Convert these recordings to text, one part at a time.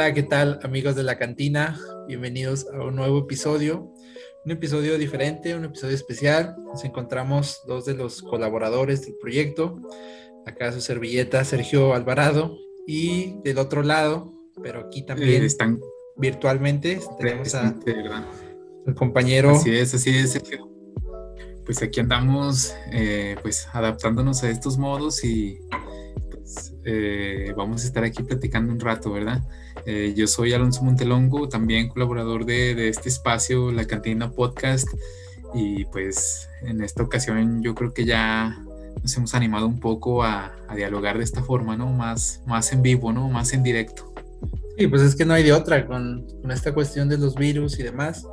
Hola, ¿qué tal amigos de la cantina? Bienvenidos a un nuevo episodio, un episodio diferente, un episodio especial. Nos encontramos dos de los colaboradores del proyecto. Acá su servilleta Sergio Alvarado y del otro lado, pero aquí también Eh, están virtualmente tenemos a el compañero Así es, así es. Sergio. Pues aquí andamos, eh, pues adaptándonos a estos modos y pues, eh, vamos a estar aquí platicando un rato, ¿verdad? Eh, yo soy Alonso Montelongo, también colaborador de, de este espacio, La Cantina Podcast, y pues en esta ocasión yo creo que ya nos hemos animado un poco a, a dialogar de esta forma, ¿no? Más, más en vivo, ¿no? Más en directo. Sí, pues es que no hay de otra con, con, esta cuestión de los virus y demás,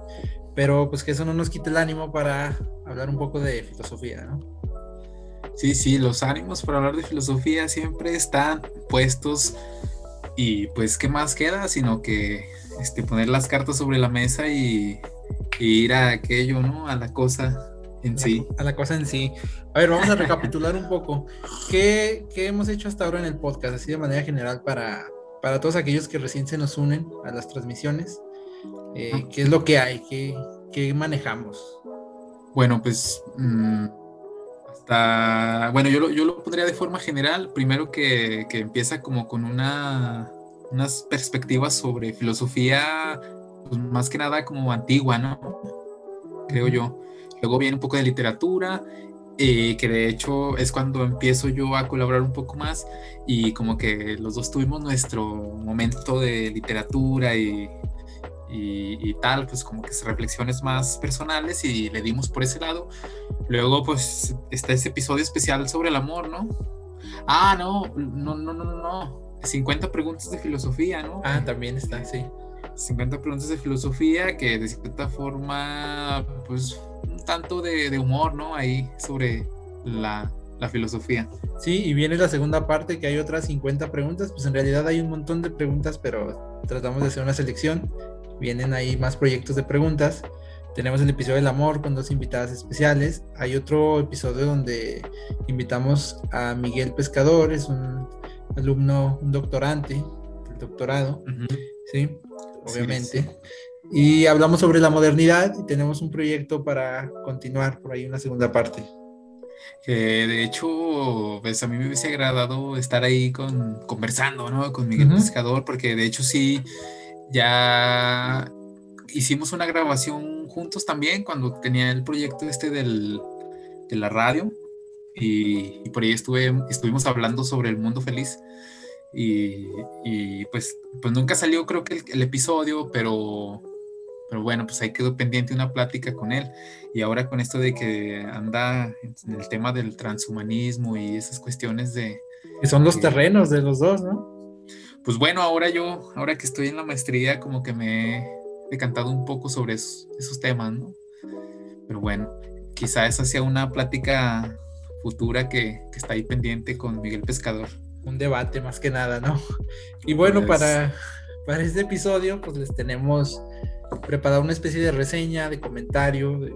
pero pues que eso no nos quite el ánimo para hablar un poco de filosofía, ¿no? Sí, sí, los ánimos para hablar de filosofía siempre están puestos y pues qué más queda sino que este, poner las cartas sobre la mesa y, y ir a aquello, ¿no? A la cosa en sí. A la cosa en sí. A ver, vamos a recapitular un poco. ¿Qué, ¿Qué, hemos hecho hasta ahora en el podcast? Así de manera general para, para todos aquellos que recién se nos unen a las transmisiones. Eh, ¿Qué es lo que hay? ¿Qué, qué manejamos? Bueno, pues mmm, bueno, yo lo, yo lo pondría de forma general, primero que, que empieza como con una, unas perspectivas sobre filosofía, pues más que nada como antigua, ¿no? Creo yo. Luego viene un poco de literatura, eh, que de hecho es cuando empiezo yo a colaborar un poco más y como que los dos tuvimos nuestro momento de literatura y, y, y, tal, pues como que reflexiones más personales y le dimos por ese lado. Luego pues está ese episodio especial sobre el amor, ¿no? Ah, no, no, no, no, no. 50 preguntas de filosofía, ¿no? Ah, también está, sí. 50 preguntas de filosofía que de cierta forma, pues un tanto de, de humor, ¿no? Ahí sobre la, la, filosofía. Sí, y viene la segunda parte que hay otras 50 preguntas, pues en realidad hay un montón de preguntas, pero tratamos de hacer una selección. Vienen ahí más proyectos de preguntas. Tenemos el episodio del amor con dos invitadas especiales. Hay otro episodio donde invitamos a Miguel Pescador, es un alumno, un doctorante, el doctorado, uh -huh. ¿sí? Obviamente. Sí, sí. Y hablamos sobre la modernidad y tenemos un proyecto para continuar por ahí una segunda parte. Que de hecho, pues a mí me hubiese agradado estar ahí con, conversando, ¿no? Con Miguel uh -huh. Pescador, porque de hecho sí, ya hicimos una grabación juntos también cuando tenía el proyecto este del, de la radio y, y por ahí estuve, estuvimos hablando sobre el mundo feliz. Y, y, pues, pues nunca salió creo que el, el, episodio, pero, pero bueno, pues ahí quedó pendiente una plática con él. Y ahora con esto de que anda en el tema del transhumanismo y esas cuestiones de... Que son los de, terrenos de los dos, ¿no? Pues bueno, ahora yo, ahora que estoy en la maestría, como que me he decantado un poco sobre esos, esos temas, ¿no? Pero bueno, quizá esa sea una plática futura que, que está ahí pendiente con Miguel Pescador un debate más que nada, ¿no? Y bueno, pues... para, para este episodio, pues les tenemos preparado una especie de reseña, de comentario, de,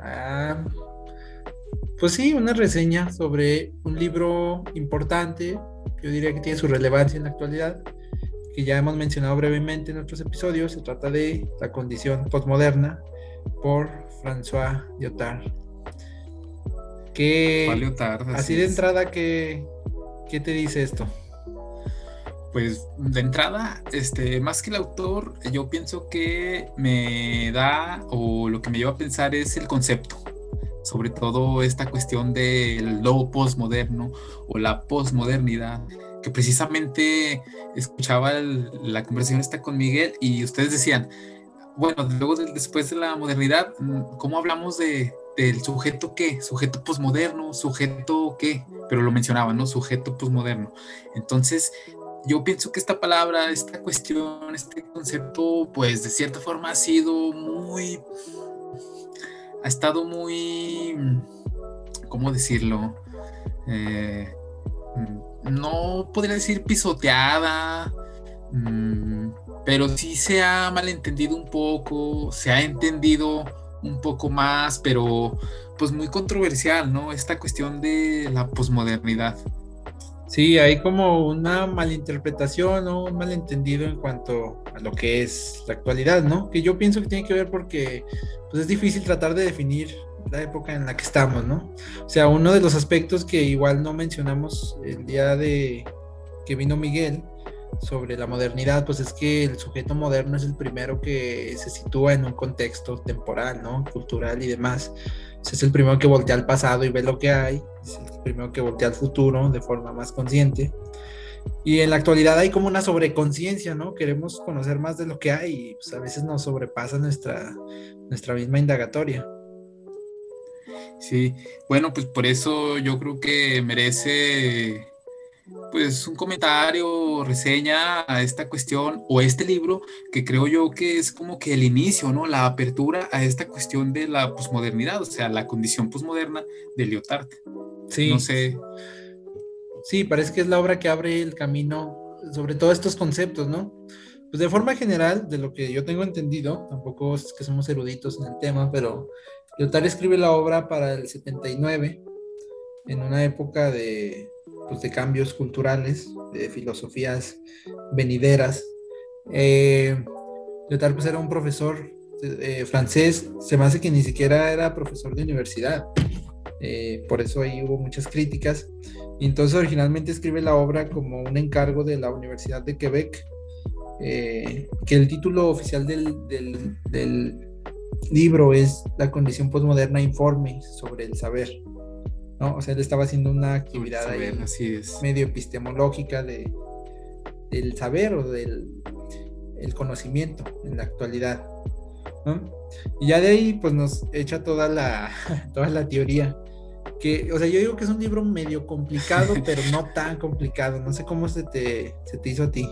ah, pues sí, una reseña sobre un libro importante, yo diría que tiene su relevancia en la actualidad, que ya hemos mencionado brevemente en otros episodios, se trata de La condición postmoderna por François Lyotard. Que Lyotard, así, así de entrada que ¿Qué te dice esto? Pues de entrada, este, más que el autor, yo pienso que me da, o lo que me lleva a pensar es el concepto, sobre todo esta cuestión del lo postmoderno o la postmodernidad, que precisamente escuchaba la conversación esta con Miguel y ustedes decían, bueno, luego de, después de la modernidad, ¿cómo hablamos de, del sujeto qué? Sujeto posmoderno, sujeto qué? Pero lo mencionaba, ¿no? Sujeto posmoderno. Entonces, yo pienso que esta palabra, esta cuestión, este concepto, pues de cierta forma ha sido muy. Ha estado muy. ¿cómo decirlo? Eh, no podría decir pisoteada. Mmm, pero sí se ha malentendido un poco, se ha entendido un poco más, pero pues muy controversial, ¿no? Esta cuestión de la posmodernidad. Sí, hay como una malinterpretación o un malentendido en cuanto a lo que es la actualidad, ¿no? Que yo pienso que tiene que ver porque pues, es difícil tratar de definir la época en la que estamos, ¿no? O sea, uno de los aspectos que igual no mencionamos el día de que vino Miguel sobre la modernidad, pues es que el sujeto moderno es el primero que se sitúa en un contexto temporal, ¿no? Cultural y demás. Es el primero que voltea al pasado y ve lo que hay, es el primero que voltea al futuro de forma más consciente. Y en la actualidad hay como una sobreconciencia, ¿no? Queremos conocer más de lo que hay y pues a veces nos sobrepasa nuestra, nuestra misma indagatoria. Sí, bueno, pues por eso yo creo que merece pues un comentario, reseña a esta cuestión o este libro que creo yo que es como que el inicio, ¿no? La apertura a esta cuestión de la posmodernidad, o sea, la condición posmoderna de Lyotard. Sí. No sé. Sí, parece que es la obra que abre el camino sobre todos estos conceptos, ¿no? Pues de forma general, de lo que yo tengo entendido, tampoco es que somos eruditos en el tema, pero Lyotard escribe la obra para el 79, en una época de, pues, de cambios culturales, de filosofías venideras. Eh, Lyotard pues, era un profesor eh, francés, se me hace que ni siquiera era profesor de universidad, eh, por eso ahí hubo muchas críticas. Y entonces originalmente escribe la obra como un encargo de la Universidad de Quebec, que el título oficial del, del, del libro es La condición postmoderna informe sobre el saber. ¿No? O sea, él estaba haciendo una actividad ahí medio epistemológica de, del saber o del el conocimiento en la actualidad. ¿no? Y ya de ahí pues nos echa toda la, toda la teoría. Que, o sea, yo digo que es un libro medio complicado, pero no tan complicado. No sé cómo se te, se te hizo a ti.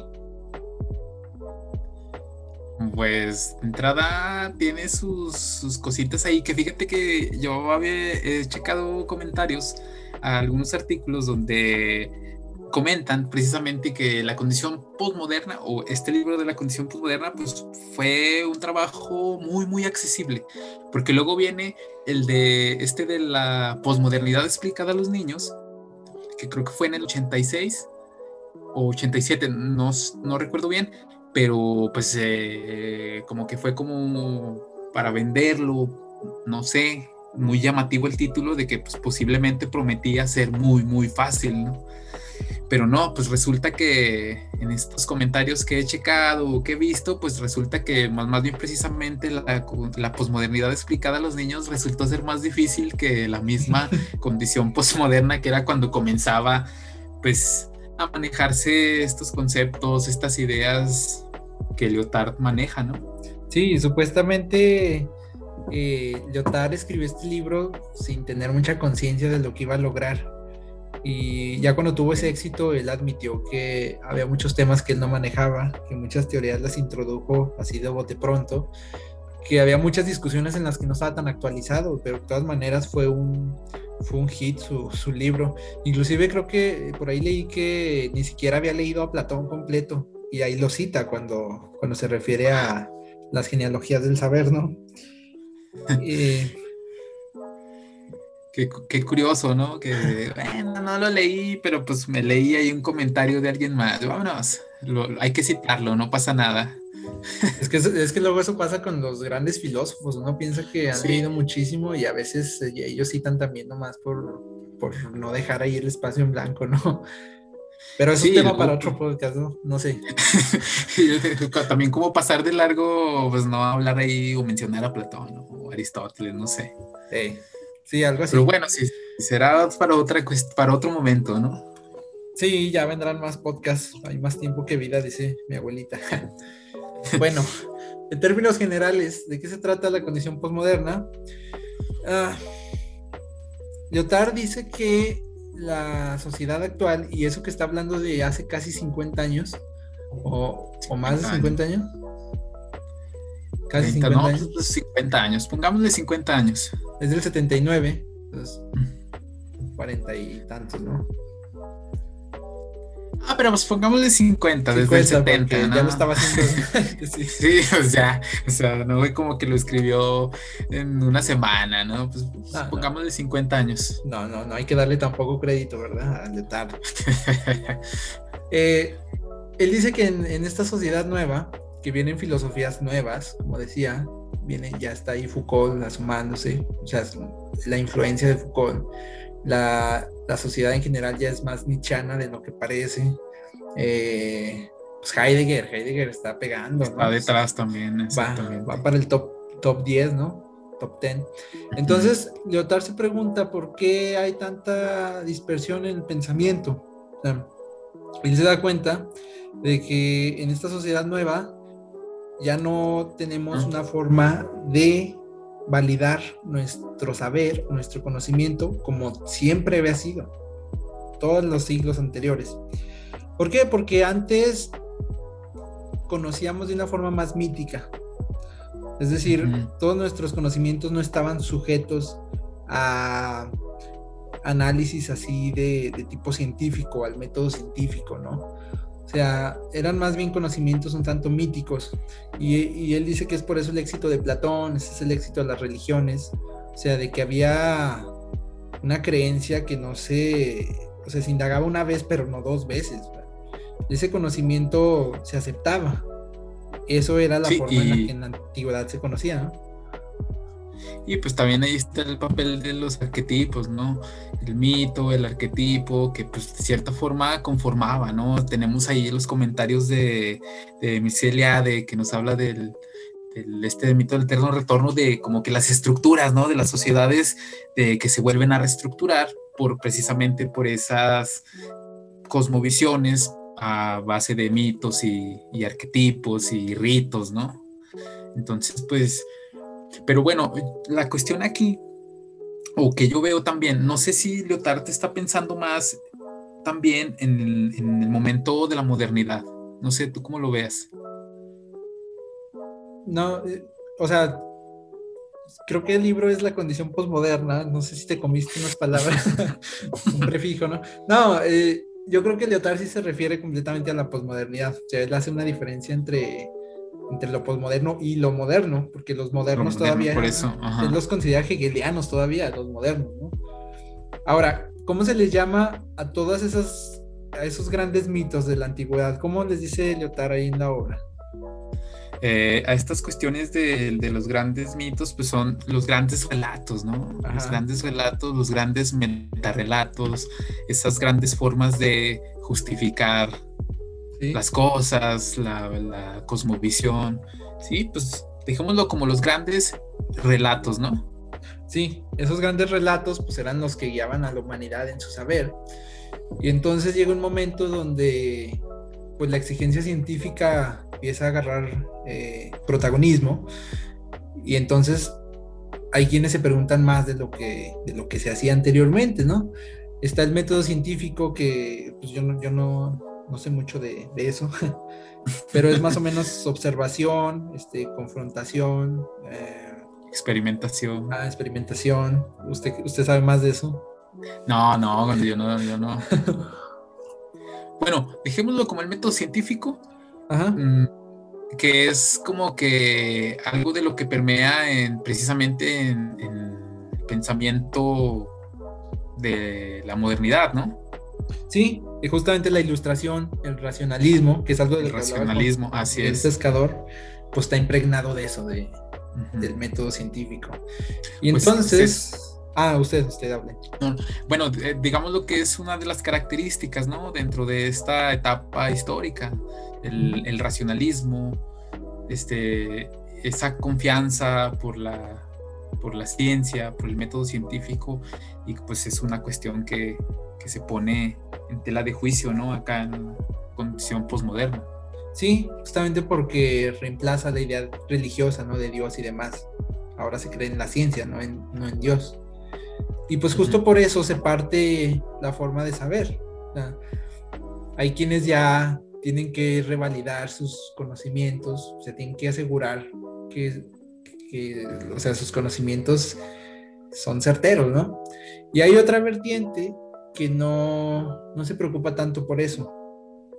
Pues entrada tiene sus, cositas ahí que fíjate que yo había checado comentarios a algunos artículos donde comentan precisamente que la condición postmoderna o este libro de la condición postmoderna pues fue un trabajo muy muy accesible porque luego viene el de este de la posmodernidad explicada a los niños que creo que fue en el 86 o 87 no, no recuerdo bien pero pues eh, como que fue como para venderlo, no sé, muy llamativo el título de que pues, posiblemente prometía ser muy, muy fácil, ¿no? Pero no, pues resulta que en estos comentarios que he checado o que he visto, pues resulta que más, más bien precisamente la, la posmodernidad explicada a los niños resultó ser más difícil que la misma condición posmoderna que era cuando comenzaba, pues a manejarse estos conceptos, estas ideas que Lyotard maneja, ¿no? Sí, supuestamente eh, Lyotard escribió este libro sin tener mucha conciencia de lo que iba a lograr. Y ya cuando tuvo ese éxito, él admitió que había muchos temas que él no manejaba, que muchas teorías las introdujo así de bote pronto, que había muchas discusiones en las que no estaba tan actualizado, pero de todas maneras fue un, fue un hit su, su, libro. Inclusive creo que por ahí leí que ni siquiera había leído a Platón completo y ahí lo cita cuando, cuando se refiere a las genealogías del saber, ¿no? Qué, curioso, ¿no? Que, bueno, no lo leí, pero pues me leí ahí un comentario de alguien más. Vámonos, hay que citarlo, no pasa nada. Es que, es que luego eso pasa con los grandes filósofos. Uno piensa que han leído muchísimo y a veces eh, ellos citan también nomás por, por no dejar ahí el espacio en blanco, ¿no? Pero es un tema para otro podcast, ¿no? No sé. También como pasar de largo, pues no hablar ahí o mencionar a Platón o Aristóteles, no sé. Sí, algo así. Pero bueno, sí, será para, otra, para otro momento, ¿no? Sí, ya vendrán más podcasts. Hay más tiempo que vida, dice mi abuelita. bueno, en términos generales, ¿de qué se trata la condición postmoderna? Uh, Lyotard dice que la sociedad actual y eso que está hablando de hace casi 50 años o, más de 50 años. Casi 50 años. 50 años, pongámosle 50 años. Es del 79, entonces 40 y tantos, ¿no? Ah, pero pues pongámosle 50, desde el 70, ¿no? Ya lo estaba haciendo. sí. sí, o sea, o sea, no fue como que lo escribió en una semana, ¿no? Pues ah, pongámosle 50 años. No, no, no hay que darle tampoco crédito, ¿verdad? Al detalle. eh, él dice que en, en, esta sociedad nueva, que vienen filosofías nuevas, como decía, viene, ya está ahí Foucault asomándose, o sea, la influencia de Foucault la, sociedad en general ya es más nichana de lo que parece. Eh, pues Heidegger, Heidegger está pegando. Está detrás también. Va, va, para el top, top 10, ¿no? Top 10. Entonces, Leotard se pregunta por qué hay tanta dispersión en el pensamiento. él se da cuenta de que en esta sociedad nueva ya no tenemos una forma de validar nuestro saber, nuestro conocimiento como siempre había sido, todos los siglos anteriores. ¿Por qué? Porque antes conocíamos de una forma más mítica. Es decir, todos nuestros conocimientos no estaban sujetos a análisis así de, de tipo científico, al método científico, ¿no? O sea, eran más bien conocimientos un tanto míticos. Y, él dice que es por eso el éxito de Platón, ese es el éxito de las religiones. O sea, de que había una creencia que no se, o sea, se indagaba una vez, pero no dos veces. Ese conocimiento se aceptaba. Eso era la forma en la que en la antigüedad se conocía, ¿no? Y pues también ahí está el papel de los arquetipos, ¿no? El mito, el arquetipo, que pues de cierta forma conformaba, ¿no? Tenemos ahí los comentarios de, de Micelia, de que nos habla del, este mito del eterno retorno, de como que las estructuras, ¿no? De las sociedades de, que se vuelven a reestructurar por precisamente por esas cosmovisiones a base de mitos y arquetipos y ritos, ¿no? Entonces, pues pero bueno, la cuestión aquí, o que yo veo también, no sé si Leotard está pensando más también en el, momento de la modernidad. No sé, ¿tú cómo lo veas? No, eh, o sea, creo que el libro es la condición posmoderna. No sé si te comiste unas palabras, un prefijo, ¿no? No, eh, yo creo que Leotard sí se refiere completamente a la posmodernidad. O sea, él hace una diferencia entre entre lo posmoderno y lo moderno, porque los modernos todavía, por eso, los considera hegelianos todavía, los modernos, ¿no? Ahora, ¿cómo se les llama a todas esas, a esos grandes mitos de la antigüedad? ¿Cómo les dice Lyotard ahí en la obra? Eh, a estas cuestiones de, de, los grandes mitos, pues son los grandes relatos, ¿no? Los grandes relatos, los grandes metarrelatos, esas grandes formas de justificar las cosas, la, cosmovisión, sí, pues dejémoslo como los grandes relatos, ¿no? Sí, esos grandes relatos pues eran los que guiaban a la humanidad en su saber. Y entonces llega un momento donde pues la exigencia científica empieza a agarrar eh, protagonismo y entonces hay quienes se preguntan más de lo que, de lo que se hacía anteriormente, ¿no? Está el método científico que pues yo no, yo no, no sé mucho de, eso, pero es más o menos observación, este, confrontación. Eh, experimentación. Ah, experimentación. ¿Usted, ¿Usted sabe más de eso? No, no, yo no, yo no. bueno, dejémoslo como el método científico, mm, que es como que algo de lo que permea en, precisamente en, en el pensamiento de la modernidad, ¿no? Sí, y justamente la ilustración, el racionalismo, que es algo del racionalismo, así es. El pescador, pues está impregnado de eso, de, del método científico. Y pues entonces. Ah, usted, usted hable. bueno, eh, digamos lo que es una de las características, ¿no? Dentro de esta etapa histórica, el, el racionalismo, este, esa confianza por la, por la ciencia, por el método científico, y pues es una cuestión que, que se pone en tela de juicio, ¿no? Acá en condición posmoderna. Sí, justamente porque reemplaza la idea religiosa, ¿no? De Dios y demás. Ahora se cree en la ciencia, no en, no en Dios. Y pues justo por eso se parte la forma de saber. hay quienes ya tienen que revalidar sus conocimientos, se tienen que asegurar que, que, o sea, sus conocimientos son certeros, ¿no? Y hay otra vertiente que no, no se preocupa tanto por eso.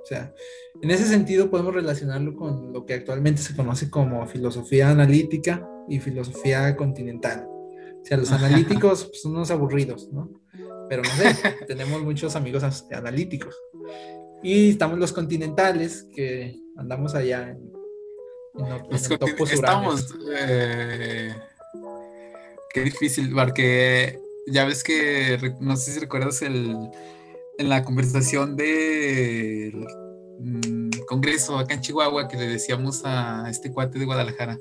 sea, en ese sentido podemos relacionarlo con lo que actualmente se conoce como filosofía analítica y filosofía continental. O sea, los analíticos pues, son unos aburridos, ¿no? Pero no sé, tenemos muchos amigos analíticos. Y estamos los continentales, que andamos allá en, Estamos... Eh, qué difícil, porque ya ves que, no sé si recuerdas el, en la conversación del mm, Congreso acá en Chihuahua que le decíamos a este cuate de Guadalajara,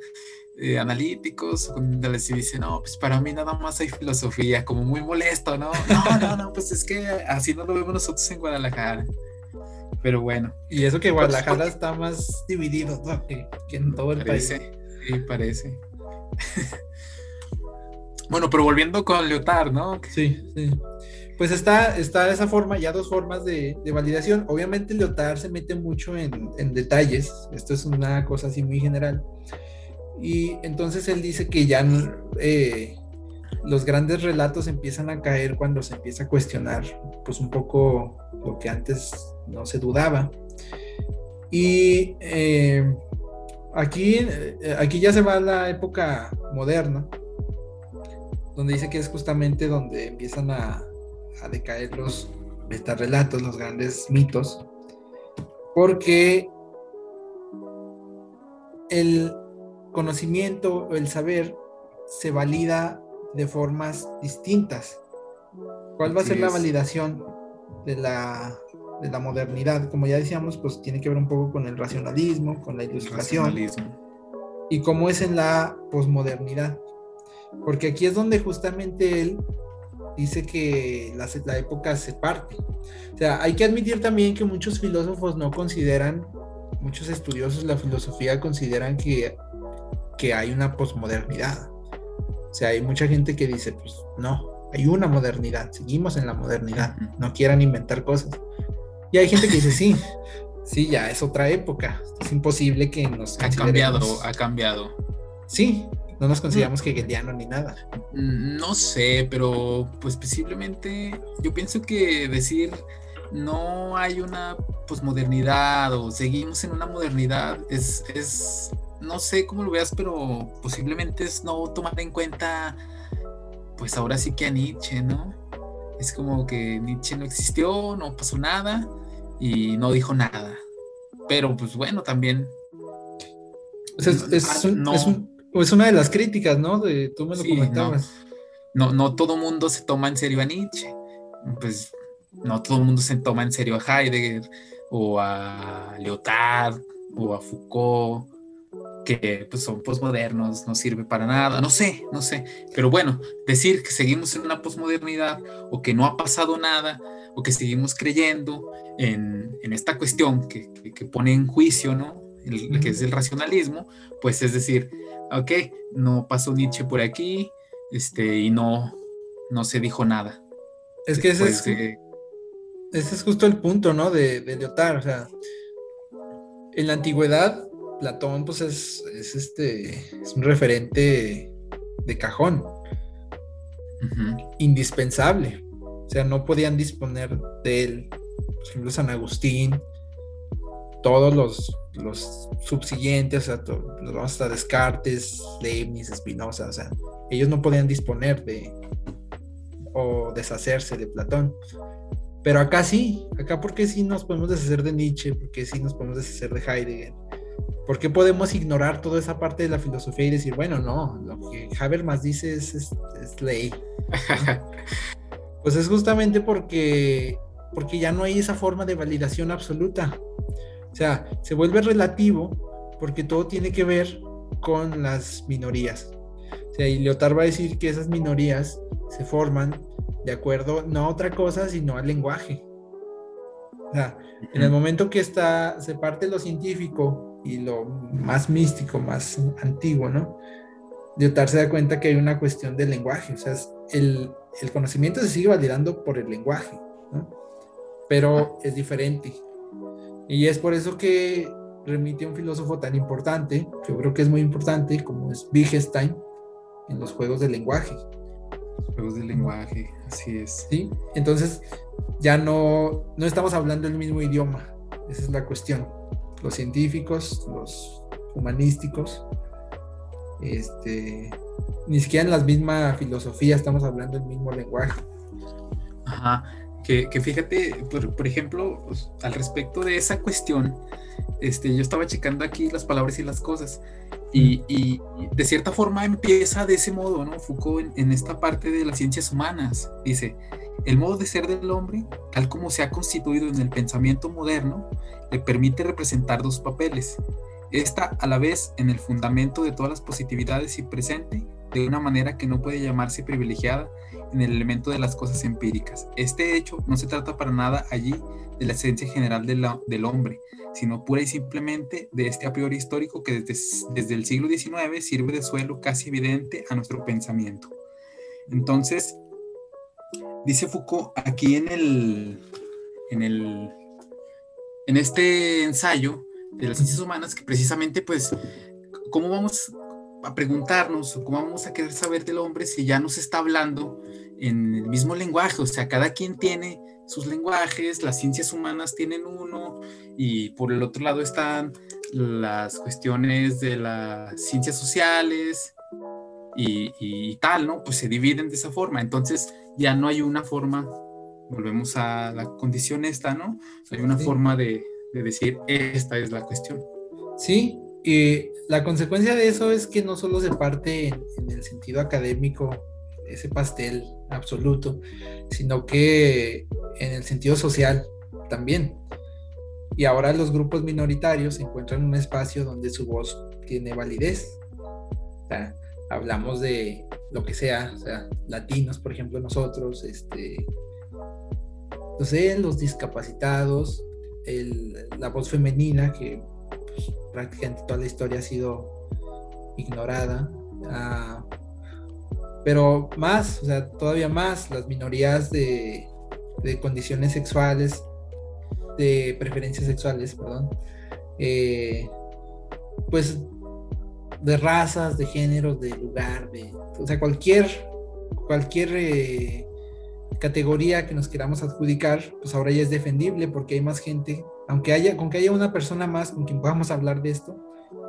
eh, analíticos, les dice, no, pues para mí nada más hay filosofía, como muy molesto, ¿no? No, no, no, pues es que así no lo vemos nosotros en Guadalajara. Pero bueno. Y eso que pues, Guadalajara está más dividido que, en todo el país. Sí, parece. bueno, pero volviendo con Leotard, ¿no? Sí, sí. Pues está, está esa forma, ya dos formas de, validación. Obviamente Leotard se mete mucho en, detalles. Esto es una cosa así muy general y entonces él dice que ya eh, los grandes relatos empiezan a caer cuando se empieza a cuestionar pues un poco lo que antes no se dudaba. Y eh, aquí, eh, aquí ya se va la época moderna, donde dice que es justamente donde empiezan a, a decaer los metarrelatos, los grandes mitos, porque el, conocimiento o el saber se valida de formas distintas. ¿Cuál va a ser la validación de la, de la modernidad? Como ya decíamos, pues tiene que ver un poco con el racionalismo, con la ilustración. Y cómo es en la posmodernidad. Porque aquí es donde justamente él dice que la, la época se parte. O sea, hay que admitir también que muchos filósofos no consideran, muchos estudiosos de la filosofía consideran que que hay una posmodernidad. O sea, hay mucha gente que dice, pues no, hay una modernidad, seguimos en la modernidad, no quieran inventar cosas. Y hay gente que dice, sí, sí, ya es otra época, es imposible que nos... Ha cambiado, ha cambiado. Sí, no nos consideramos que hegeliano ni nada. Mm, no sé, pero pues posiblemente yo pienso que decir no hay una posmodernidad o seguimos en una modernidad es, es no sé cómo lo veas, pero posiblemente es no tomar en cuenta, pues ahora sí que a Nietzsche, ¿no? Es como que Nietzsche no existió, no pasó nada y no dijo nada. Pero pues bueno, también... es, una de las críticas, ¿no? De, tú me lo comentabas. No, no, todo mundo se toma en serio a Nietzsche. Pues no todo el mundo se toma en serio a Heidegger o a Lyotard o a Foucault que pues, son posmodernos, no sirve para nada, no sé, no sé. Pero bueno, decir que seguimos en una posmodernidad o que no ha pasado nada o que seguimos creyendo en, en esta cuestión que, que, pone en juicio, ¿no? El, que es el racionalismo, pues es decir, ok, no pasó Nietzsche por aquí este, y no, no se dijo nada. Es que ese, es, ese es justo el punto, ¿no? De, de Lyotard, o sea, en la antigüedad Platón pues es, este, es un referente de cajón, indispensable. O sea, no podían disponer de él, por ejemplo, San Agustín, todos los, los subsiguientes, o sea, hasta Descartes, Leibniz, Spinoza, o sea, ellos no podían disponer de o deshacerse de Platón. Pero acá sí, acá porque sí nos podemos deshacer de Nietzsche, porque sí nos podemos deshacer de Heidegger, ¿Por qué podemos ignorar toda esa parte de la filosofía y decir, bueno, no, lo que Habermas dice es, ley? pues es justamente porque, porque ya no hay esa forma de validación absoluta. O sea, se vuelve relativo porque todo tiene que ver con las minorías. O sea, y Leotard va a decir que esas minorías se forman de acuerdo no a otra cosa, sino al lenguaje. O sea, en el momento que está, se parte lo científico y lo más místico, más antiguo, ¿no? Lyotard se da cuenta que hay una cuestión del lenguaje, o sea, el, el conocimiento se sigue validando por el lenguaje, ¿no? Pero es diferente. Y es por eso que remite a un filósofo tan importante, que yo creo que es muy importante, como es Wittgenstein, en los juegos del lenguaje. juegos del lenguaje, así es. Sí, entonces ya no, no estamos hablando el mismo idioma, Esa es la cuestión. Los científicos, los humanísticos, este, ni siquiera en la misma filosofía estamos hablando el mismo lenguaje. Ajá, que, fíjate, por, ejemplo, pues, al respecto de esa cuestión, este, yo estaba checando aquí las palabras y las cosas, y, de cierta forma empieza de ese modo, ¿no? Foucault en, esta parte de las ciencias humanas, dice, el modo de ser del hombre, tal como se ha constituido en el pensamiento moderno, le permite representar dos papeles. Esta a la vez en el fundamento de todas las positividades y presente, de una manera que no puede llamarse privilegiada en el elemento de las cosas empíricas. Este hecho no se trata para nada allí de la esencia general del hombre, sino pura y simplemente de este a priori histórico que desde, desde el siglo XIX sirve de suelo casi evidente a nuestro pensamiento. Entonces, dice Foucault aquí en el, en el, en este ensayo de las ciencias humanas que precisamente pues, ¿cómo vamos a preguntarnos o cómo vamos a querer saber del hombre si ya nos está hablando en el mismo lenguaje? O sea, cada quien tiene sus lenguajes, las ciencias humanas tienen uno y por el otro lado están las cuestiones de las ciencias sociales y, tal, ¿no? Pues se dividen de esa forma. Entonces ya no hay una forma, volvemos a la condición esta, ¿no? Hay una forma de, decir, esta es la cuestión. Sí, y la consecuencia de eso es que no solo se parte en el sentido académico ese pastel absoluto, sino que en el sentido social también. Y ahora los grupos minoritarios encuentran un espacio donde su voz tiene validez. hablamos de lo que sea, o sea, latinos, por ejemplo, nosotros, este, no sé, los discapacitados, la voz femenina que pues, prácticamente toda la historia ha sido ignorada. Ah, pero más, o sea, todavía más, las minorías de, condiciones sexuales, de preferencias sexuales, perdón, eh, pues de razas, de géneros, de lugar, de, o sea, cualquier, cualquier eh, categoría que nos queramos adjudicar, pues ahora ya es defendible porque hay más gente, aunque haya, con que haya una persona más con quien podamos hablar de esto,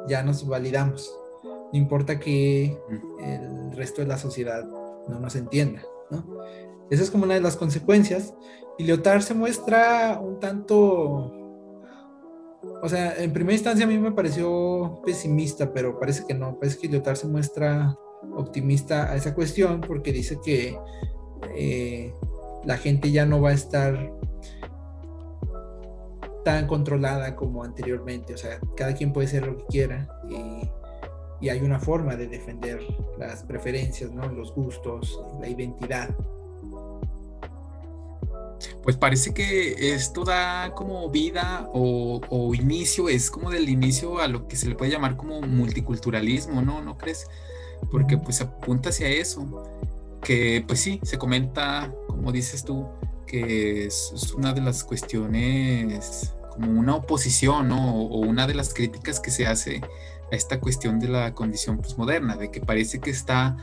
ya nos validamos. No importa que el resto de la sociedad no nos entienda, ¿no? Esa es como una de las consecuencias. Y Leotard se muestra un tanto, o sea, en primera instancia a mí me pareció pesimista, pero parece que no, parece que Leotard se muestra optimista a esa cuestión porque dice que eh, la gente ya no va a estar tan controlada como anteriormente, o sea, cada quien puede ser lo que quiera y y hay una forma de defender las preferencias, ¿no? los gustos, la identidad. Pues parece que esto da como vida o, inicio, es como del inicio a lo que se le puede llamar como multiculturalismo, ¿no? ¿No crees? Porque pues apunta hacia eso, que pues sí, se comenta, como dices tú, que es, es una de las cuestiones, como una oposición. O una de las críticas que se hace a esta cuestión de la condición posmoderna, de que parece que está,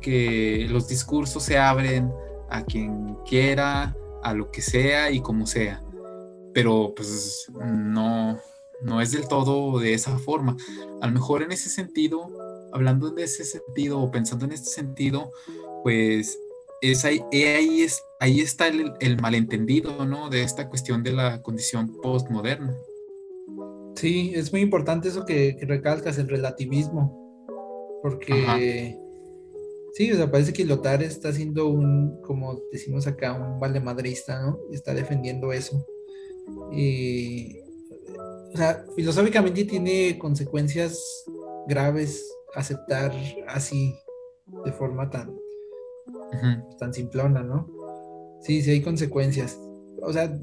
que los discursos se abren a quien quiera, a lo que sea y como sea. Pero pues no, no es del todo de esa forma. A lo mejor en ese sentido, hablando de ese sentido o pensando en este sentido, pues es ahí, ahí, es, ahí está el, el malentendido, ¿no? De esta cuestión de la condición postmoderna. Sí, es muy importante eso que, recalcas, el relativismo. Porque sí, o sea, parece que Lotar está haciendo un, como decimos acá, un valemadrista, ¿no? Está defendiendo eso. Y, o sea, filosóficamente tiene consecuencias graves aceptar así, de forma tan, tan simplona, ¿no? Sí, sí hay consecuencias. O sea,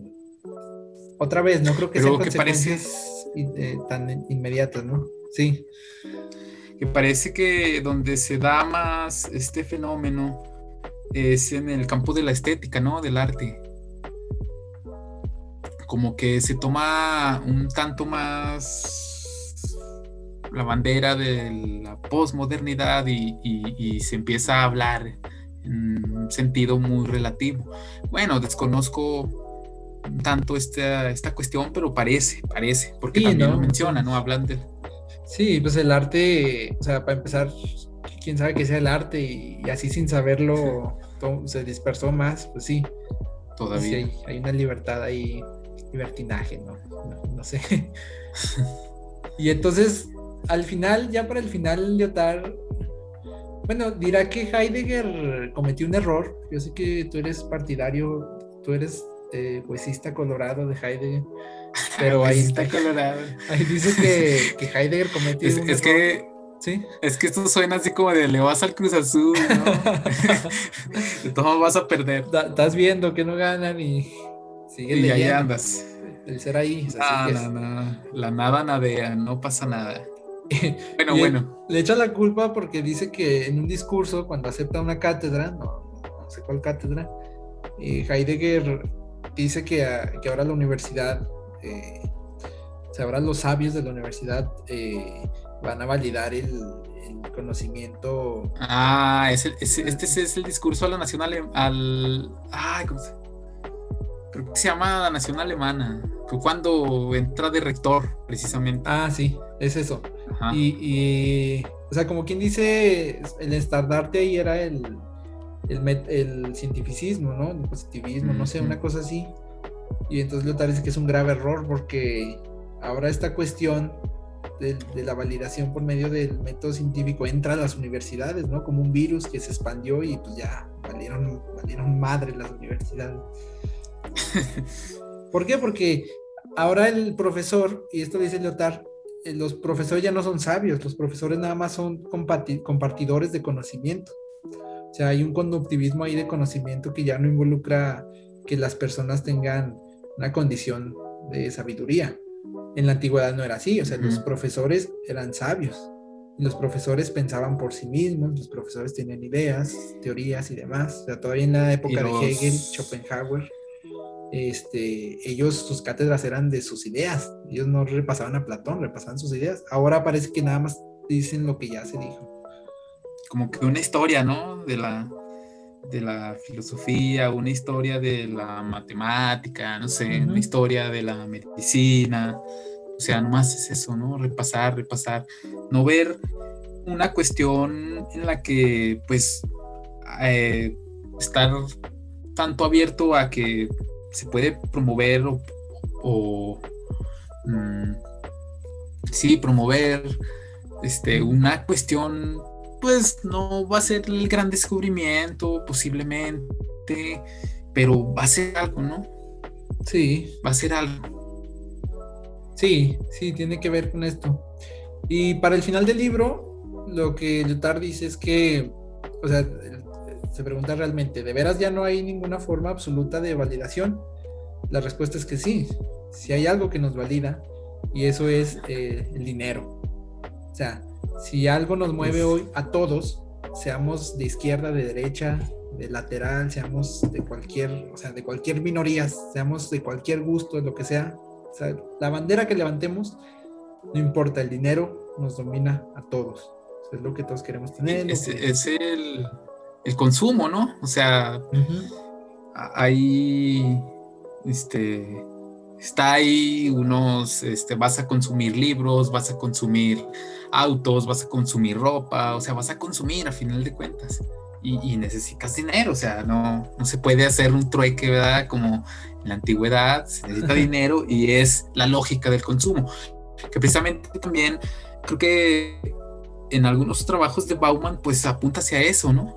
otra vez, no creo que sean consecuencias eh, tan inmediatas, ¿no? Sí. Que parece que donde se da más este fenómeno es en el campo de la estética, ¿no? Del arte. Como que se toma un tanto más la bandera de la posmodernidad y, y se empieza a hablar en un sentido muy relativo. Bueno, desconozco tanto esta, esta cuestión, pero parece, parece, porque también lo menciona, ¿no? Hablan de... Sí, pues el arte, o sea, para empezar, quién sabe qué sea el arte y, así sin saberlo se dispersó más, pues sí. Todavía. Sí, hay, una libertad ahí, libertinaje, ¿no? No, sé. y entonces, al final, ya para el final, Lyotard, bueno, dirá que Heidegger cometió un error. Yo sé que tú eres partidario, tú eres eh, poesista colorado de Heidegger. Pero ahí está colorado. Ahí dice que, que Heidegger cometió un es que ¿Sí? Es que esto suena así como de le vas al Cruz Azul, ¿no? de todos vas a perder. estás viendo que no ganan y sigue y ahí andas. El ser ahí. ah, no, no. La nada nadea, no pasa nada. bueno, bueno. Le echa la culpa porque dice que en un discurso, cuando acepta una cátedra, no, no sé cuál cátedra, eh, Heidegger dice que, que, ahora la universidad, eh, o sea, ahora los sabios de la universidad eh, van a validar el, conocimiento. Ah, es este es el discurso a la nación al. Ay, ¿cómo se? Creo que se llama la nación alemana. cuando entra de rector, precisamente. Ah, sí, es eso. Y, o sea, como quien dice, el estandarte ahí era el, el, el cientificismo, ¿no? El positivismo, no sé, una cosa así. Y entonces Leotard dice que es un grave error porque ahora esta cuestión de, la validación por medio del método científico entra a las universidades, ¿no? Como un virus que se expandió y pues ya valieron, valieron madre las universidades. ¿Por qué? Porque ahora el profesor, y esto dice Leotard, eh, los profesores ya no son sabios, los profesores nada más son compartidores de conocimiento. O sea, hay un conductivismo ahí de conocimiento que ya no involucra que las personas tengan una condición de sabiduría. En la antigüedad no era así, o sea, los profesores eran sabios. Los profesores pensaban por sí mismos, los profesores tenían ideas, teorías y demás. O sea, todavía en la época de Hegel, Schopenhauer, este, ellos, sus cátedras eran de sus ideas. Ellos no repasaban a Platón, repasaban sus ideas. Ahora parece que nada más dicen lo que ya se dijo. Como que una historia, ¿no? De la, de la filosofía, una historia de la matemática, no sé, una historia de la medicina. O sea, nomás es eso, ¿no? Repasar, repasar. No ver una cuestión en la que, pues, eh, estar tanto abierto a que se puede promover o, mm, sí, promover este, una cuestión pues no va a ser el gran descubrimiento posiblemente, pero va a ser algo, ¿no? Sí. Va a ser algo. Sí, sí, tiene que ver con esto. Y para el final del libro, lo que Lyotard dice es que, o sea, se pregunta realmente, ¿de veras ya no hay ninguna forma absoluta de validación? La respuesta es que sí, si hay algo que nos valida, y eso es eh, el dinero. O sea, si algo nos mueve hoy a todos, seamos de izquierda, de derecha, de lateral, seamos de cualquier, o sea, de cualquier minoría, seamos de cualquier gusto, lo que sea, o sea, la bandera que levantemos, no importa, el dinero nos domina a todos. es lo que todos queremos tener. Es, el, el, consumo, ¿no? O sea, hay este está ahí unos, este, vas a consumir libros, vas a consumir autos, vas a consumir ropa, o sea, vas a consumir a final de cuentas. Y, necesitas dinero, o sea, no, no se puede hacer un trueque, ¿verdad? Como en la antigüedad, se necesita dinero y es la lógica del consumo. Que precisamente también creo que en algunos trabajos de Bauman, pues apunta hacia eso, ¿no?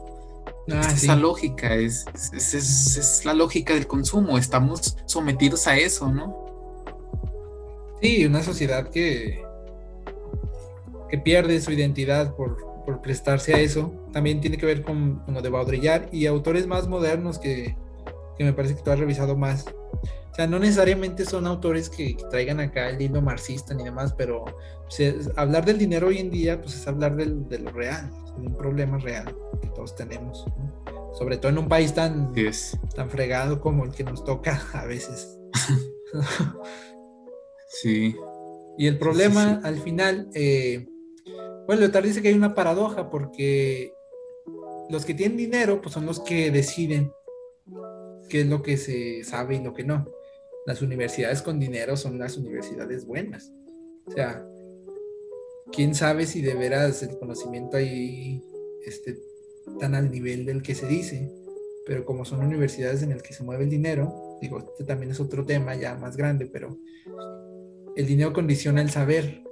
Ah, esa lógica, es, es, la lógica del consumo, estamos sometidos a eso, ¿no? Sí, una sociedad que, que pierde su identidad por, prestarse a eso, también tiene que ver con, lo de Baudrillard y autores más modernos que, me parece que tú has revisado más. O sea, no necesariamente son autores que, traigan acá el hilo marxista ni demás, pero pues, hablar del dinero hoy en día, pues es hablar del, de lo real, de un problema real que todos tenemos, sobre todo en un país tan, tan fregado como el que nos toca a veces. sí. Y el problema al final, eh, bueno, Leotard dice que hay una paradoja porque los que tienen dinero, pues son los que deciden qué es lo que se sabe y lo que no. las universidades con dinero son las universidades buenas. O sea, quién sabe si de veras el conocimiento ahí esté tan al nivel del que se dice, pero como son universidades en las que se mueve el dinero, digo, este también es otro tema ya más grande, pero el dinero condiciona el saber.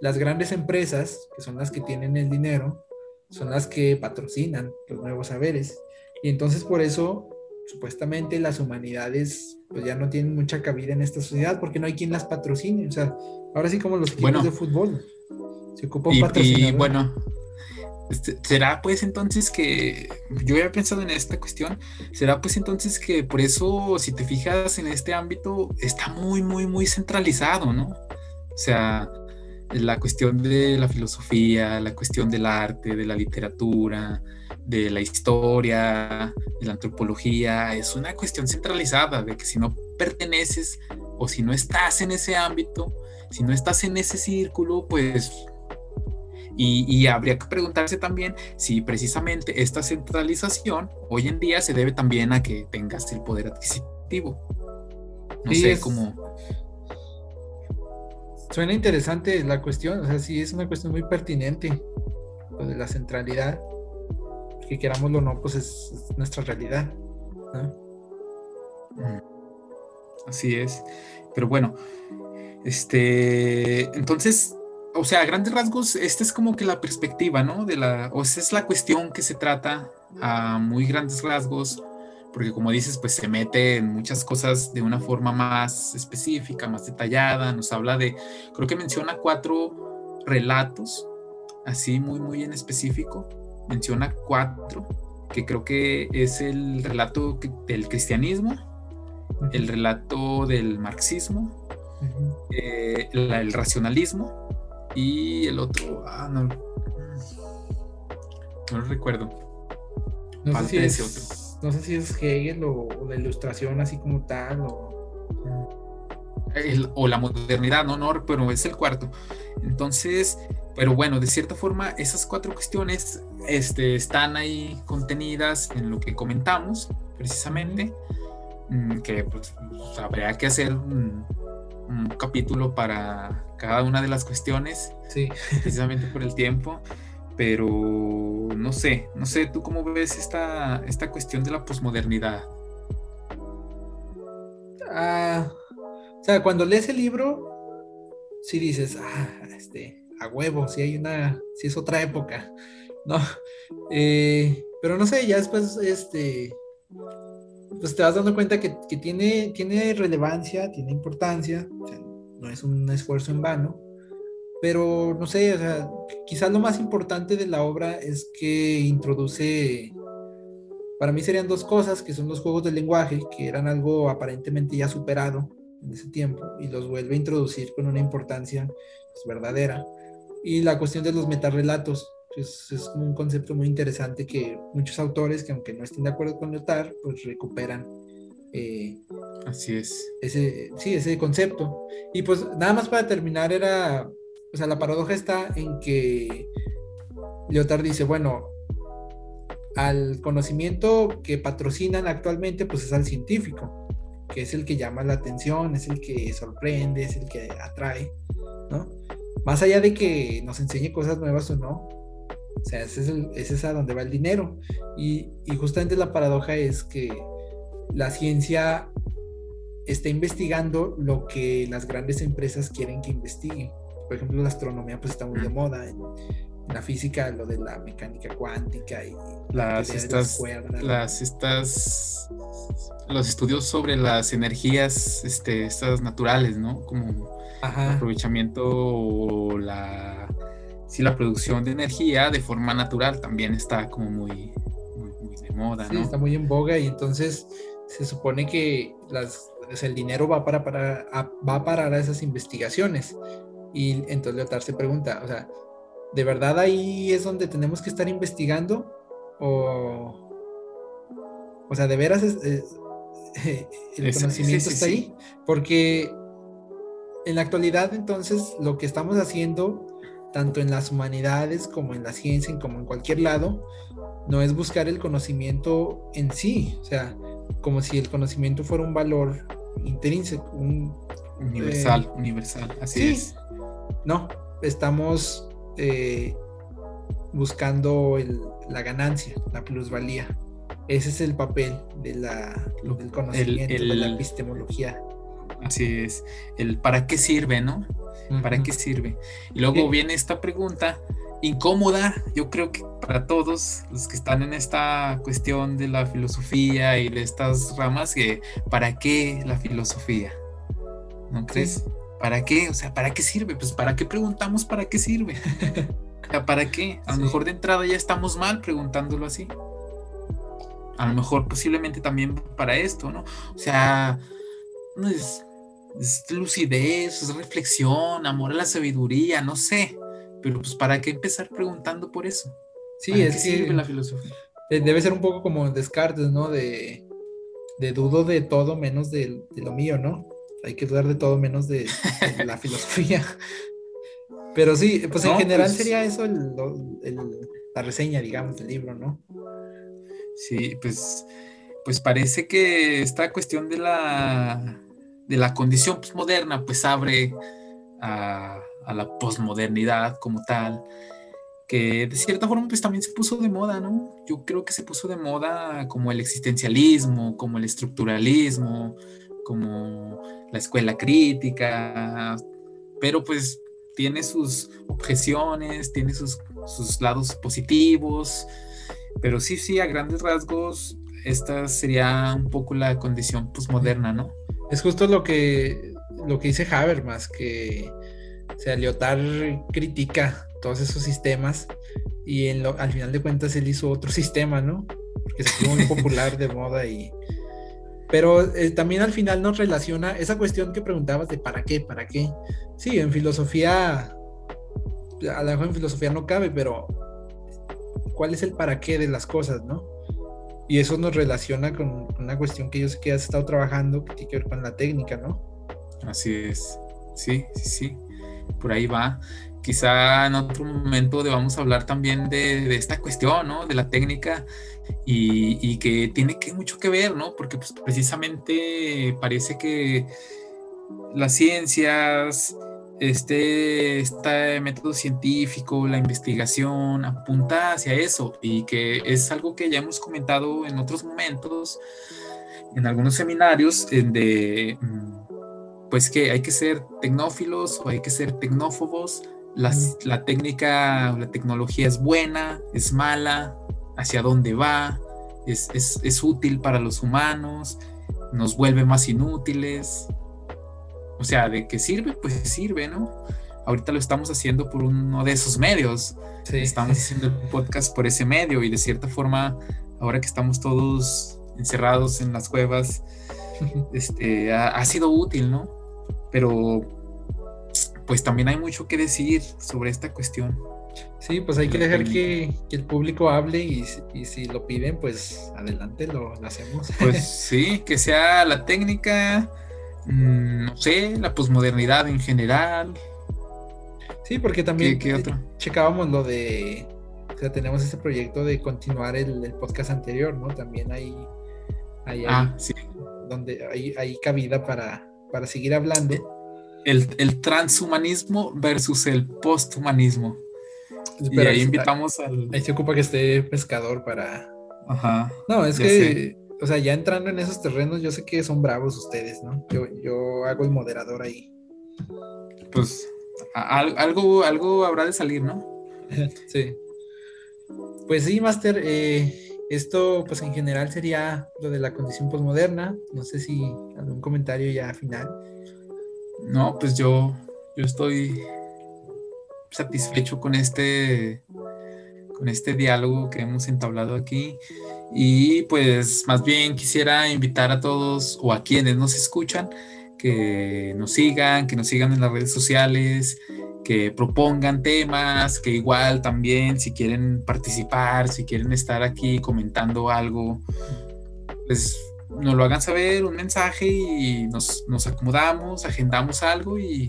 Las grandes empresas, que son las que tienen el dinero, son las que patrocinan los nuevos saberes. Y entonces por eso, supuestamente, las humanidades pues ya no tienen mucha cabida en esta sociedad porque no hay quien las patrocine. O sea, ahora sí como los equipos de fútbol. Se ocupa un patrocinador. Y bueno, este, ¿Será pues entonces que yo había pensado en esta cuestión? ¿Será pues entonces que por eso, si te fijas en este ámbito, está muy, muy, muy centralizado, ¿no? O sea, la cuestión de la filosofía, la cuestión del arte, de la literatura, de la historia, de la antropología, es una cuestión centralizada, de que si no perteneces o si no estás en ese ámbito, si no estás en ese círculo, pues y, habría que preguntarse también si precisamente esta centralización hoy en día se debe también a que tengas el poder adquisitivo. No sé cómo. Suena interesante la cuestión, o sea, sí es una cuestión muy pertinente, lo de la centralidad, que querámoslo o no, pues es, nuestra realidad. Mm. Así es. Pero bueno, este, entonces o sea, a grandes rasgos, esta es como que la perspectiva, ¿no? De la, o sea, es la cuestión que se trata a muy grandes rasgos, porque como dices, pues se mete en muchas cosas de una forma más específica, más detallada, nos habla de, creo que menciona cuatro relatos, así muy, muy en específico, menciona cuatro, que creo que es el relato del cristianismo, el relato del marxismo, eh, el racionalismo, y el otro, ah, no, no lo recuerdo. No sé, si es, no sé si es Hegel o, la ilustración así como tal o... o la modernidad, no, no, pero es el cuarto. Entonces, pero bueno, de cierta forma, esas cuatro cuestiones este, están ahí contenidas en lo que comentamos, precisamente, mm, que pues, habría que hacer un, un capítulo para cada una de las cuestiones, sí. precisamente por el tiempo, pero no sé, no sé, ¿tú cómo ves esta, esta cuestión de la posmodernidad? Ah, o sea, cuando lees el libro, sí dices, ah, este, a huevo, si hay una, si es otra época, ¿no? Eh, pero no sé, ya después, este, pues te vas dando cuenta que, tiene, tiene relevancia, tiene importancia, no es un esfuerzo en vano, pero no sé, o sea, quizás lo más importante de la obra es que introduce, para mí serían dos cosas, que son los juegos del lenguaje, que eran algo aparentemente ya superado en ese tiempo, y los vuelve a introducir con una importancia pues, verdadera, y la cuestión de los metarrelatos, es, es un concepto muy interesante que muchos autores, que aunque no estén de acuerdo con Lyotard, pues recuperan. Eh, Así es. Ese, sí, ese concepto. Y pues nada más para terminar era, o sea, la paradoja está en que Lyotard dice, bueno, al conocimiento que patrocinan actualmente, pues es al científico, que es el que llama la atención, es el que sorprende, es el que atrae, ¿no? Más allá de que nos enseñe cosas nuevas o no, o sea, ese es, a donde va el dinero. Y, justamente la paradoja es que la ciencia está investigando lo que las grandes empresas quieren que investigue. Por ejemplo, la astronomía pues está muy de moda. La física, lo de la mecánica cuántica y las estas, las, estas los estudios sobre las energías este, estas naturales, ¿no? Como el aprovechamiento o la sí, la producción de energía de forma natural también está como muy, muy, de moda, sí, está muy en boga y entonces se supone que las, el dinero va para, para, a, va a parar a esas investigaciones. Y entonces Leotard se pregunta, o sea, ¿de verdad ahí es donde tenemos que estar investigando? O, o sea, ¿de veras el conocimiento está ahí? Porque en la actualidad entonces lo que estamos haciendo tanto en las humanidades como en la ciencia, como en cualquier lado, no es buscar el conocimiento en sí, o sea, como si el conocimiento fuera un valor intrínseco, un universal, eh, universal, así es. No, estamos eh, buscando la ganancia, la plusvalía. Ese es el papel de la, del conocimiento, de la epistemología. Así es, el para qué sirve, ¿no? ¿Para qué sirve? Y luego viene esta pregunta incómoda, yo creo que para todos los que están en esta cuestión de la filosofía y de estas ramas, que ¿para qué la filosofía? ¿No crees? ¿Para qué? O sea, ¿para qué sirve? Pues ¿para qué preguntamos para qué sirve? ¿Para qué? A lo mejor de entrada ya estamos mal preguntándolo así. A lo mejor posiblemente también para esto, ¿no? O sea, es, es lucidez, es reflexión, amor a la sabiduría, no sé. Pero pues ¿para qué empezar preguntando por eso? Sí, es que sirve la filosofía. Debe ser un poco como Descartes, ¿no? De, de dudo de todo menos de, lo mío, ¿no? Hay que dudar de todo menos de, la filosofía. Pero sí, pues en general pues sería eso la reseña, digamos, del libro, ¿no? Sí, pues, pues parece que esta cuestión de la, de la condición moderna pues abre a, a la posmodernidad como tal, que de cierta forma pues también se puso de moda, ¿no? Yo creo que se puso de moda como el existencialismo, como el estructuralismo, como la escuela crítica, pero pues tiene sus objeciones, tiene sus, sus lados positivos, pero sí, sí, a grandes rasgos, esta sería un poco la condición posmoderna, ¿no? Es justo lo que, lo que dice Habermas, que o sea, Lyotard critica todos esos sistemas y en lo, al final de cuentas él hizo otro sistema, ¿no? Que se fue muy popular de moda y... Pero eh, también al final nos relaciona esa cuestión que preguntabas de para qué, para qué. Sí, en filosofía, a lo mejor en filosofía no cabe, pero ¿cuál es el para qué de las cosas, no? Y eso nos relaciona con una cuestión que yo sé que has estado trabajando, que tiene que ver con la técnica, ¿no? Así es. Sí, sí, sí por ahí va. Quizá en otro momento debamos hablar también de, esta cuestión, ¿no? De la técnica y, que tiene que, mucho que ver, ¿no? Porque pues, precisamente parece que las ciencias, este, este método científico, la investigación apunta hacia eso y que es algo que ya hemos comentado en otros momentos, en algunos seminarios, de mm, pues que hay que ser tecnófilos o hay que ser tecnófobos. La técnica, la tecnología es buena, es mala, hacia dónde va, es, es, útil para los humanos, nos vuelve más inútiles. O sea, de qué sirve, pues sirve, ¿no? Ahorita lo estamos haciendo por uno de esos medios. Estamos haciendo el podcast por ese medio y de cierta forma, ahora que estamos todos encerrados en las cuevas, este, ha sido útil, ¿no? pero pues también hay mucho que decir sobre esta cuestión. Sí, pues hay que dejar que, el público hable y, si lo piden, pues adelante lo, hacemos. Pues sí, que sea la técnica, mm, no sé, la posmodernidad en general. Sí, porque también checábamos lo de, o sea, tenemos ese proyecto de continuar el, podcast anterior, ¿no? También hay, hay, ah, sí. donde hay, hay cabida para, para seguir hablando. El, transhumanismo versus el posthumanismo. y ahí invitamos al. Ahí se ocupa que esté pescador para. Ajá. No, es que, o sea, ya entrando en esos terrenos, yo sé que son bravos ustedes, ¿no? Yo, yo hago el moderador ahí. Pues algo, algo habrá de salir, ¿no? sí. Pues sí, Master. Eh, esto, pues en general sería lo de la condición posmoderna. No sé si algún comentario ya final. No, pues yo, yo estoy satisfecho con este, con este diálogo que hemos entablado aquí. Y pues más bien quisiera invitar a todos o a quienes nos escuchan que nos sigan, que nos sigan en las redes sociales, que propongan temas, que igual también si quieren participar, si quieren estar aquí comentando algo, pues nos lo hagan saber, un mensaje y nos, acomodamos, agendamos algo y,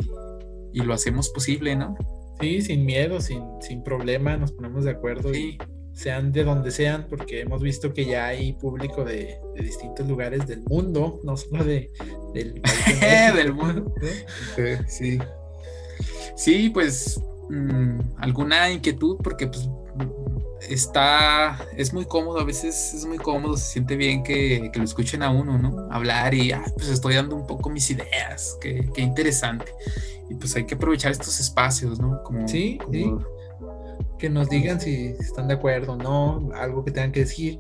lo hacemos posible, ¿no? Sí, sin miedo, sin, sin problema, nos ponemos de acuerdo y sean de donde sean, porque hemos visto que ya hay público de, distintos lugares del mundo, no solo de, del, del mundo. Sí. Sí, pues mm, alguna inquietud, porque pues está, es muy cómodo, a veces es muy cómodo, se siente bien que, lo escuchen a uno, ¿no? Hablar y, ah, pues estoy dando un poco mis ideas, qué, qué interesante. Y pues hay que aprovechar estos espacios, ¿no? Como, sí, sí. Que nos digan si están de acuerdo o no, algo que tengan que decir,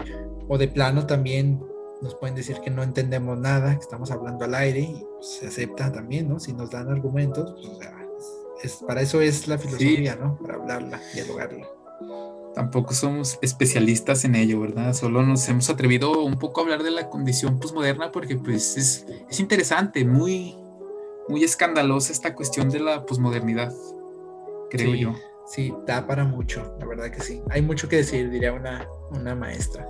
o de plano también nos pueden decir que no entendemos nada, que estamos hablando al aire y pues, se acepta también, ¿no? Si nos dan argumentos, pues, es, para eso es la filosofía, ¿no? Para hablarla, dialogarla. Tampoco somos especialistas en ello, ¿verdad? Solo nos hemos atrevido un poco a hablar de la condición posmoderna porque pues es, es interesante, muy, muy escandalosa esta cuestión de la posmodernidad, creo yo. Sí, da para mucho, la verdad que sí. Hay mucho que decir, diría una, una maestra.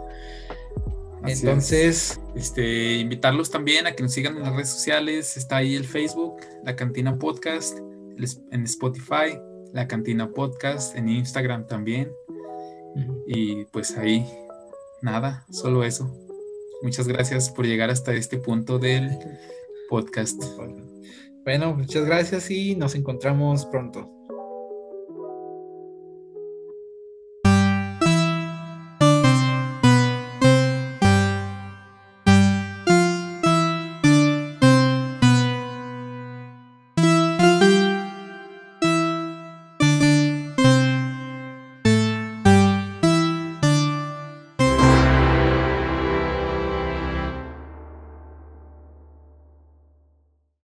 Entonces, este, invitarlos también a que nos sigan en las redes sociales. Está ahí el Facebook, La Cantina Podcast, en Spotify, La Cantina Podcast, en Instagram también. Y pues ahí, nada, solo eso. Muchas gracias por llegar hasta este punto del podcast. Bueno, muchas gracias y nos encontramos pronto.